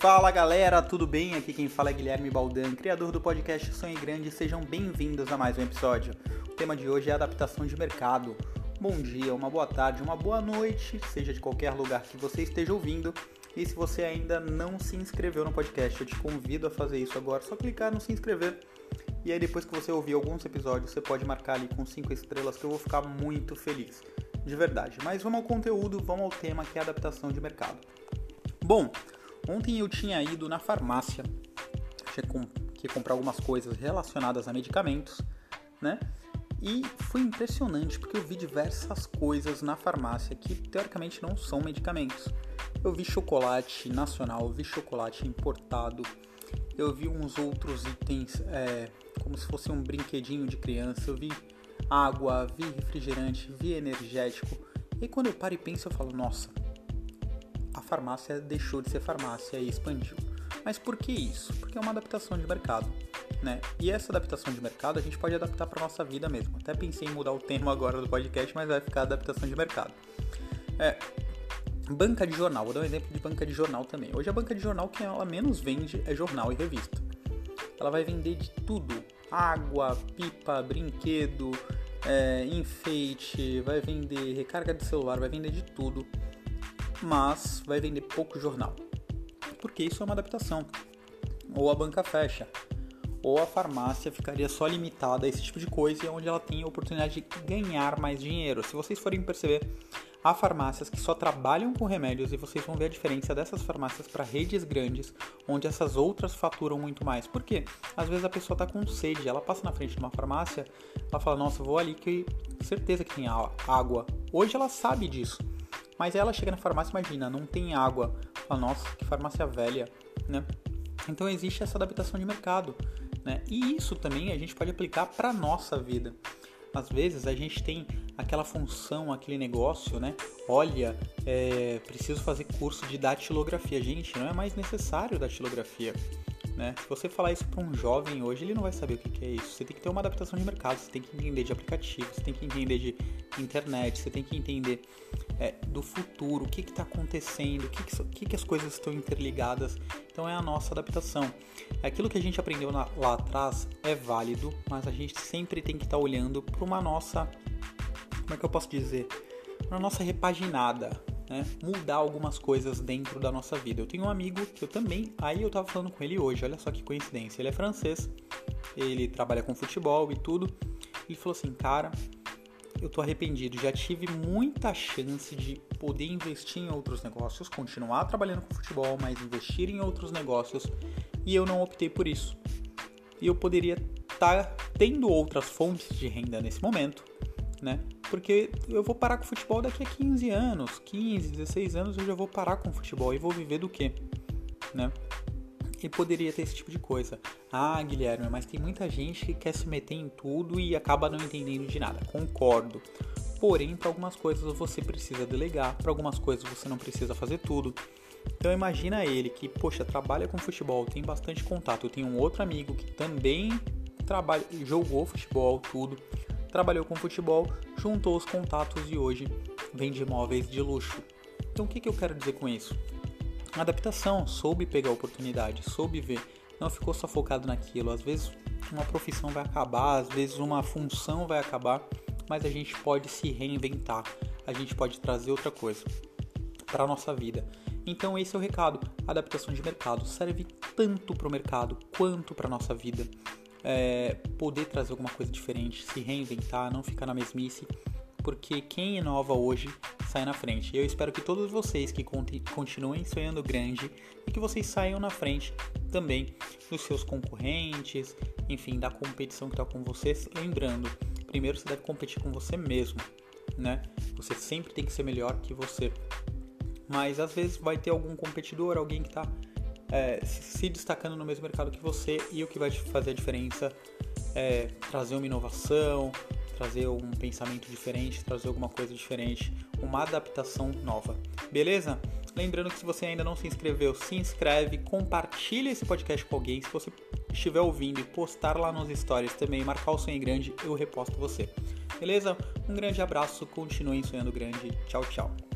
Fala galera, tudo bem? Aqui quem fala é Guilherme Baldan, criador do podcast Sonho Grande. Sejam bem-vindos a mais um episódio. O tema de hoje é adaptação de mercado. Bom dia, uma boa tarde, uma boa noite, seja de qualquer lugar que você esteja ouvindo. E se você ainda não se inscreveu no podcast, eu te convido a fazer isso agora. Só clicar no se inscrever. E aí depois que você ouvir alguns episódios, você pode marcar ali com 5 estrelas que eu vou ficar muito feliz. De verdade. Mas vamos ao conteúdo, vamos ao tema que é adaptação de mercado. Bom, Ontem eu tinha ido na farmácia, que comprar algumas coisas relacionadas a medicamentos, né? E foi impressionante porque eu vi diversas coisas na farmácia que teoricamente não são medicamentos. Eu vi chocolate nacional, eu vi chocolate importado, eu vi uns outros itens é, como se fosse um brinquedinho de criança, eu vi água, vi refrigerante, vi energético. E quando eu paro e penso, eu falo, nossa, farmácia deixou de ser farmácia e expandiu. Mas por que isso? Porque é uma adaptação de mercado, né? E essa adaptação de mercado a gente pode adaptar para nossa vida mesmo. Até pensei em mudar o termo agora do podcast, mas vai ficar adaptação de mercado. É, banca de jornal, vou dar um exemplo de banca de jornal também. Hoje a banca de jornal que ela menos vende é jornal e revista. Ela vai vender de tudo: água, pipa, brinquedo, é, enfeite, vai vender recarga de celular, vai vender de tudo mas vai vender pouco jornal. Porque isso é uma adaptação. Ou a banca fecha, ou a farmácia ficaria só limitada a esse tipo de coisa, onde ela tem a oportunidade de ganhar mais dinheiro. Se vocês forem perceber, há farmácias que só trabalham com remédios e vocês vão ver a diferença dessas farmácias para redes grandes, onde essas outras faturam muito mais. Por quê? Às vezes a pessoa está com sede, ela passa na frente de uma farmácia, ela fala: Nossa, vou ali que certeza que tem água. Hoje ela sabe disso. Mas ela chega na farmácia, imagina, não tem água. Fala, nossa, que farmácia velha, né? Então existe essa adaptação de mercado, né? E isso também a gente pode aplicar para nossa vida. Às vezes a gente tem aquela função, aquele negócio, né? Olha, é, preciso fazer curso de datilografia. Gente, não é mais necessário datilografia. Né? Se você falar isso para um jovem hoje, ele não vai saber o que, é isso. Você tem que ter uma adaptação de mercado, você tem que entender de aplicativos, você tem que entender de internet, você tem que entender é, do futuro, o que está acontecendo, o que, que, que, que, as coisas estão interligadas. Então é a nossa adaptação. Aquilo que a gente aprendeu na, lá atrás é válido, mas a gente sempre tem que estar tá olhando para uma nossa. Como é que eu posso dizer? Uma nossa repaginada, né, mudar algumas coisas dentro da nossa vida. Eu tenho um amigo que eu também, aí eu tava falando com ele hoje, olha só que coincidência. Ele é francês, ele trabalha com futebol e tudo. Ele falou assim, cara, eu tô arrependido, já tive muita chance de poder investir em outros negócios, continuar trabalhando com futebol, mas investir em outros negócios e eu não optei por isso. E eu poderia estar tá tendo outras fontes de renda nesse momento, né? Porque eu vou parar com o futebol daqui a 15 anos, 15, 16 anos eu já vou parar com o futebol e vou viver do quê? Né? E poderia ter esse tipo de coisa. Ah, Guilherme, mas tem muita gente que quer se meter em tudo e acaba não entendendo de nada. Concordo. Porém, para algumas coisas você precisa delegar, para algumas coisas você não precisa fazer tudo. Então imagina ele que, poxa, trabalha com futebol, tem bastante contato. Eu tenho um outro amigo que também trabalha, jogou futebol, tudo trabalhou com futebol, juntou os contatos e hoje vende imóveis de luxo. Então o que, que eu quero dizer com isso? Adaptação, soube pegar oportunidade, soube ver, não ficou só focado naquilo. Às vezes uma profissão vai acabar, às vezes uma função vai acabar, mas a gente pode se reinventar, a gente pode trazer outra coisa para a nossa vida. Então esse é o recado. adaptação de mercado serve tanto para o mercado quanto para a nossa vida é, poder trazer alguma coisa diferente, se reinventar, não ficar na mesmice, porque quem inova hoje sai na frente. Eu espero que todos vocês que continuem sonhando grande e que vocês saiam na frente também dos seus concorrentes, enfim, da competição que está com vocês. Lembrando, primeiro você deve competir com você mesmo, né? Você sempre tem que ser melhor que você. Mas às vezes vai ter algum competidor, alguém que está é, se destacando no mesmo mercado que você e o que vai fazer a diferença é trazer uma inovação, trazer um pensamento diferente, trazer alguma coisa diferente, uma adaptação nova. Beleza? Lembrando que se você ainda não se inscreveu, se inscreve, compartilha esse podcast com alguém. Se você estiver ouvindo e postar lá nos stories também, marcar o sonho grande, eu reposto você. Beleza? Um grande abraço, continuem sonhando grande. Tchau, tchau.